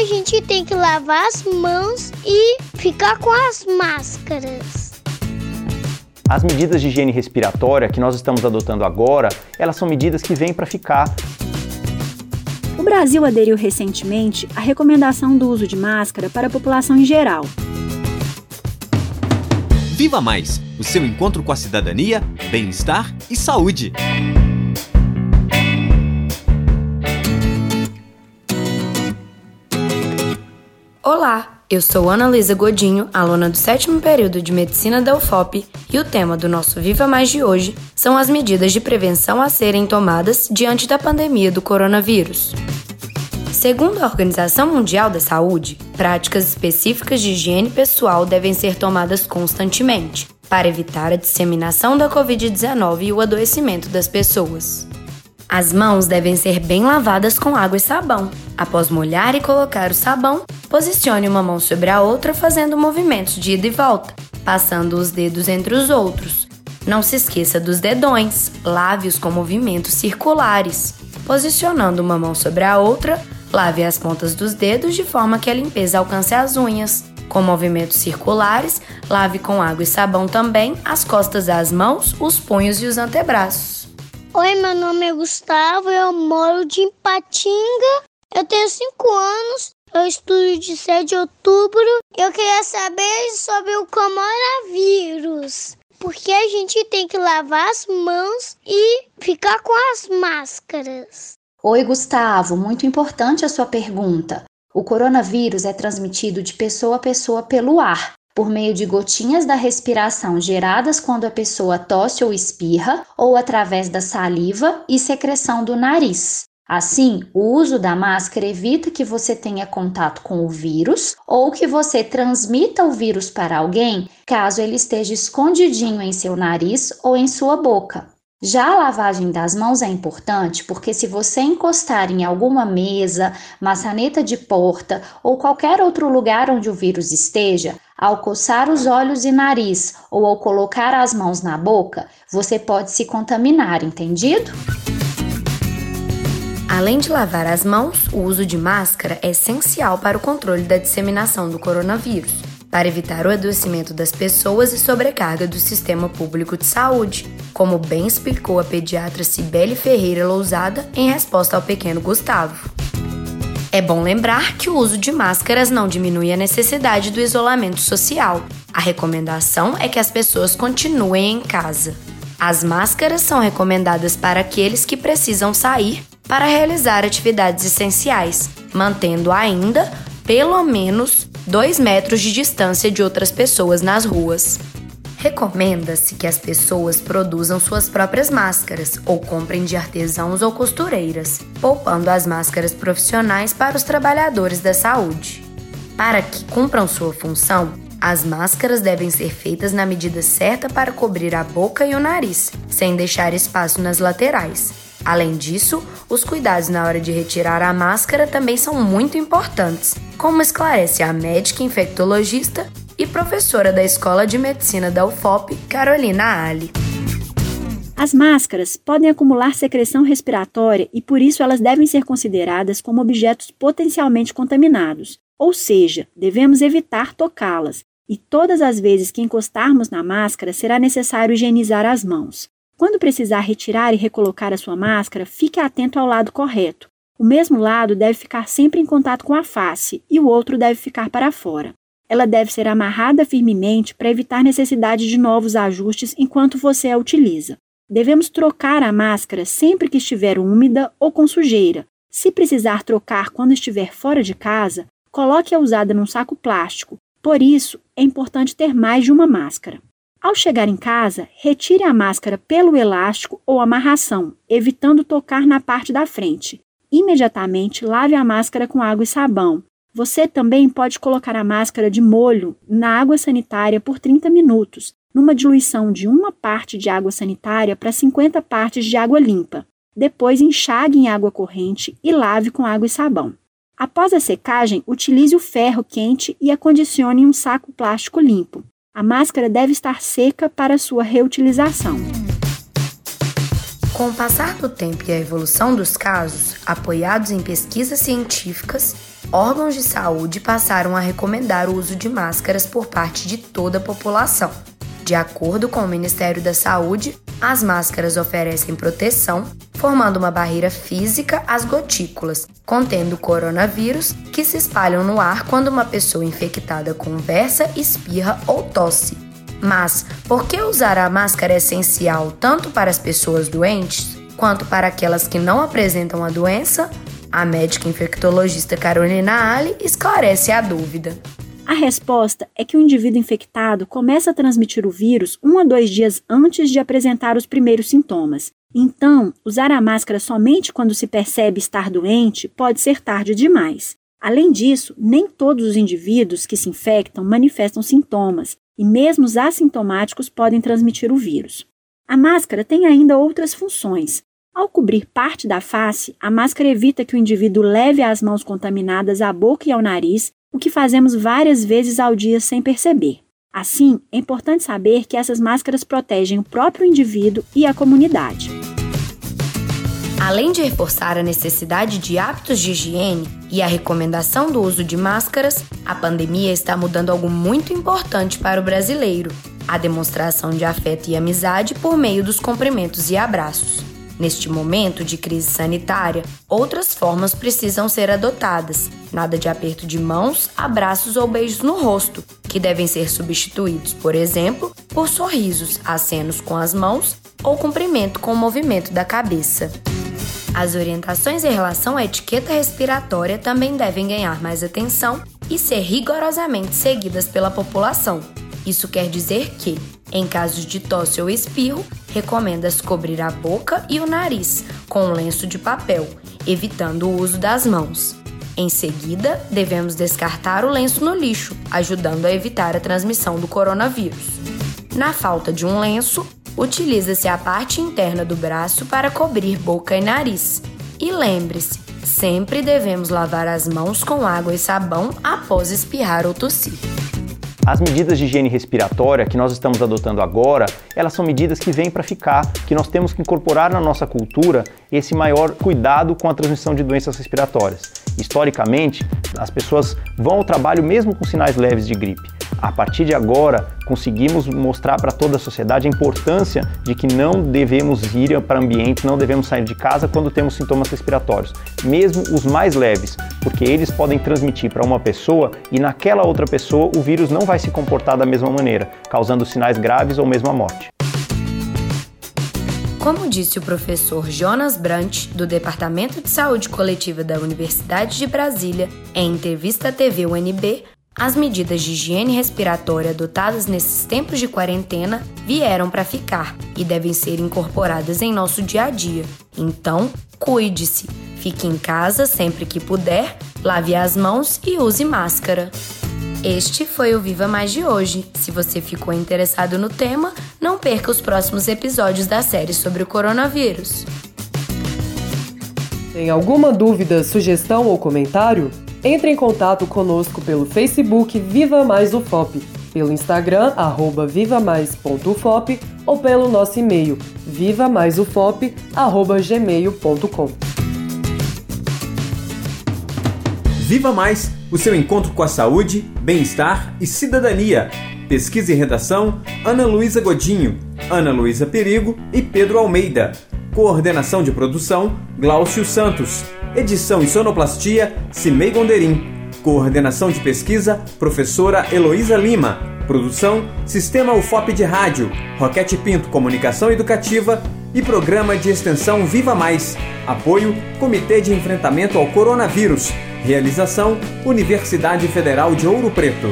a gente tem que lavar as mãos e ficar com as máscaras. As medidas de higiene respiratória que nós estamos adotando agora, elas são medidas que vêm para ficar. O Brasil aderiu recentemente à recomendação do uso de máscara para a população em geral. Viva Mais o seu encontro com a cidadania, bem-estar e saúde. Olá, eu sou Ana Luísa Godinho, aluna do sétimo período de Medicina da UFOP, e o tema do nosso Viva Mais de hoje são as medidas de prevenção a serem tomadas diante da pandemia do coronavírus. Segundo a Organização Mundial da Saúde, práticas específicas de higiene pessoal devem ser tomadas constantemente para evitar a disseminação da Covid-19 e o adoecimento das pessoas. As mãos devem ser bem lavadas com água e sabão. Após molhar e colocar o sabão, posicione uma mão sobre a outra fazendo movimentos de ida e volta, passando os dedos entre os outros. Não se esqueça dos dedões, lave-os com movimentos circulares. Posicionando uma mão sobre a outra, Lave as pontas dos dedos de forma que a limpeza alcance as unhas. Com movimentos circulares, lave com água e sabão também as costas das mãos, os punhos e os antebraços. Oi, meu nome é Gustavo, eu moro de Ipatinga, eu tenho 5 anos, eu estudo de 7 de outubro. Eu queria saber sobre o coronavírus. Porque a gente tem que lavar as mãos e ficar com as máscaras. Oi, Gustavo, muito importante a sua pergunta. O coronavírus é transmitido de pessoa a pessoa pelo ar, por meio de gotinhas da respiração geradas quando a pessoa tosse ou espirra, ou através da saliva e secreção do nariz. Assim, o uso da máscara evita que você tenha contato com o vírus ou que você transmita o vírus para alguém caso ele esteja escondidinho em seu nariz ou em sua boca. Já a lavagem das mãos é importante porque, se você encostar em alguma mesa, maçaneta de porta ou qualquer outro lugar onde o vírus esteja, ao coçar os olhos e nariz ou ao colocar as mãos na boca, você pode se contaminar, entendido? Além de lavar as mãos, o uso de máscara é essencial para o controle da disseminação do coronavírus para evitar o adoecimento das pessoas e sobrecarga do sistema público de saúde, como bem explicou a pediatra Cibele Ferreira Lousada em resposta ao pequeno Gustavo. É bom lembrar que o uso de máscaras não diminui a necessidade do isolamento social. A recomendação é que as pessoas continuem em casa. As máscaras são recomendadas para aqueles que precisam sair para realizar atividades essenciais, mantendo ainda, pelo menos, 2 metros de distância de outras pessoas nas ruas. Recomenda-se que as pessoas produzam suas próprias máscaras ou comprem de artesãos ou costureiras, poupando as máscaras profissionais para os trabalhadores da saúde. Para que cumpram sua função, as máscaras devem ser feitas na medida certa para cobrir a boca e o nariz, sem deixar espaço nas laterais. Além disso, os cuidados na hora de retirar a máscara também são muito importantes, como esclarece a médica infectologista e professora da Escola de Medicina da UFOP, Carolina Ali. As máscaras podem acumular secreção respiratória e por isso elas devem ser consideradas como objetos potencialmente contaminados, ou seja, devemos evitar tocá-las, e todas as vezes que encostarmos na máscara será necessário higienizar as mãos. Quando precisar retirar e recolocar a sua máscara, fique atento ao lado correto. O mesmo lado deve ficar sempre em contato com a face e o outro deve ficar para fora. Ela deve ser amarrada firmemente para evitar necessidade de novos ajustes enquanto você a utiliza. Devemos trocar a máscara sempre que estiver úmida ou com sujeira. Se precisar trocar quando estiver fora de casa, coloque-a usada num saco plástico. Por isso, é importante ter mais de uma máscara. Ao chegar em casa, retire a máscara pelo elástico ou amarração, evitando tocar na parte da frente. Imediatamente lave a máscara com água e sabão. Você também pode colocar a máscara de molho na água sanitária por 30 minutos, numa diluição de uma parte de água sanitária para 50 partes de água limpa. Depois enxague em água corrente e lave com água e sabão. Após a secagem, utilize o ferro quente e acondicione em um saco plástico limpo. A máscara deve estar seca para sua reutilização. Com o passar do tempo e a evolução dos casos, apoiados em pesquisas científicas, órgãos de saúde passaram a recomendar o uso de máscaras por parte de toda a população. De acordo com o Ministério da Saúde, as máscaras oferecem proteção, formando uma barreira física às gotículas, contendo coronavírus que se espalham no ar quando uma pessoa infectada conversa, espirra ou tosse. Mas por que usar a máscara é essencial tanto para as pessoas doentes quanto para aquelas que não apresentam a doença? A médica infectologista Carolina Ali esclarece a dúvida. A resposta é que o indivíduo infectado começa a transmitir o vírus um a dois dias antes de apresentar os primeiros sintomas. Então, usar a máscara somente quando se percebe estar doente pode ser tarde demais. Além disso, nem todos os indivíduos que se infectam manifestam sintomas, e mesmo os assintomáticos podem transmitir o vírus. A máscara tem ainda outras funções. Ao cobrir parte da face, a máscara evita que o indivíduo leve as mãos contaminadas à boca e ao nariz o que fazemos várias vezes ao dia sem perceber. Assim, é importante saber que essas máscaras protegem o próprio indivíduo e a comunidade. Além de reforçar a necessidade de hábitos de higiene e a recomendação do uso de máscaras, a pandemia está mudando algo muito importante para o brasileiro: a demonstração de afeto e amizade por meio dos cumprimentos e abraços. Neste momento de crise sanitária, outras formas precisam ser adotadas. Nada de aperto de mãos, abraços ou beijos no rosto, que devem ser substituídos, por exemplo, por sorrisos, acenos com as mãos ou cumprimento com o movimento da cabeça. As orientações em relação à etiqueta respiratória também devem ganhar mais atenção e ser rigorosamente seguidas pela população. Isso quer dizer que, em casos de tosse ou espirro, recomenda-se cobrir a boca e o nariz com um lenço de papel, evitando o uso das mãos. Em seguida, devemos descartar o lenço no lixo, ajudando a evitar a transmissão do coronavírus. Na falta de um lenço, utiliza-se a parte interna do braço para cobrir boca e nariz. E lembre-se, sempre devemos lavar as mãos com água e sabão após espirrar ou tossir. As medidas de higiene respiratória que nós estamos adotando agora, elas são medidas que vêm para ficar, que nós temos que incorporar na nossa cultura esse maior cuidado com a transmissão de doenças respiratórias. Historicamente, as pessoas vão ao trabalho mesmo com sinais leves de gripe. A partir de agora, conseguimos mostrar para toda a sociedade a importância de que não devemos ir para ambientes, não devemos sair de casa quando temos sintomas respiratórios, mesmo os mais leves, porque eles podem transmitir para uma pessoa e naquela outra pessoa o vírus não vai se comportar da mesma maneira, causando sinais graves ou mesmo a morte. Como disse o professor Jonas Brant, do Departamento de Saúde Coletiva da Universidade de Brasília, em entrevista à TV UNB, as medidas de higiene respiratória adotadas nesses tempos de quarentena vieram para ficar e devem ser incorporadas em nosso dia a dia. Então, cuide-se, fique em casa sempre que puder, lave as mãos e use máscara. Este foi o Viva Mais de hoje. Se você ficou interessado no tema, não perca os próximos episódios da série sobre o coronavírus. Tem alguma dúvida, sugestão ou comentário? Entre em contato conosco pelo Facebook Viva Mais UFOP, pelo Instagram arroba vivamais.ufop ou pelo nosso e-mail vivamaisufop@gmail.com. Viva Mais, o seu encontro com a saúde, bem-estar e cidadania. Pesquisa e redação: Ana Luísa Godinho, Ana Luísa Perigo e Pedro Almeida. Coordenação de produção: Glaucio Santos. Edição e sonoplastia: Cimei Gonderim. Coordenação de pesquisa: Professora Heloísa Lima. Produção: Sistema UFOP de Rádio, Roquete Pinto Comunicação Educativa e Programa de Extensão Viva Mais. Apoio: Comitê de Enfrentamento ao Coronavírus. Realização: Universidade Federal de Ouro Preto.